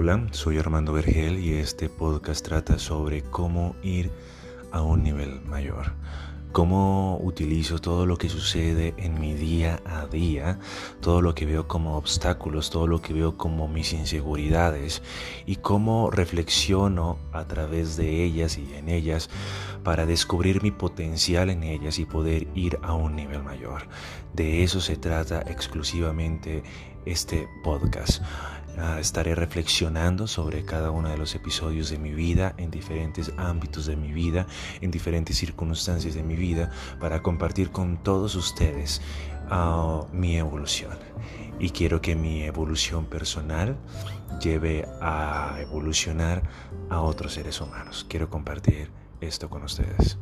Hola, soy Armando Vergel y este podcast trata sobre cómo ir a un nivel mayor. Cómo utilizo todo lo que sucede en mi día a día, todo lo que veo como obstáculos, todo lo que veo como mis inseguridades y cómo reflexiono a través de ellas y en ellas para descubrir mi potencial en ellas y poder ir a un nivel mayor. De eso se trata exclusivamente este podcast. Estaré reflexionando sobre cada uno de los episodios de mi vida, en diferentes ámbitos de mi vida, en diferentes circunstancias de mi vida, para compartir con todos ustedes ah, mi evolución. Y quiero que mi evolución personal lleve a evolucionar a otros seres humanos. Quiero compartir esto con ustedes.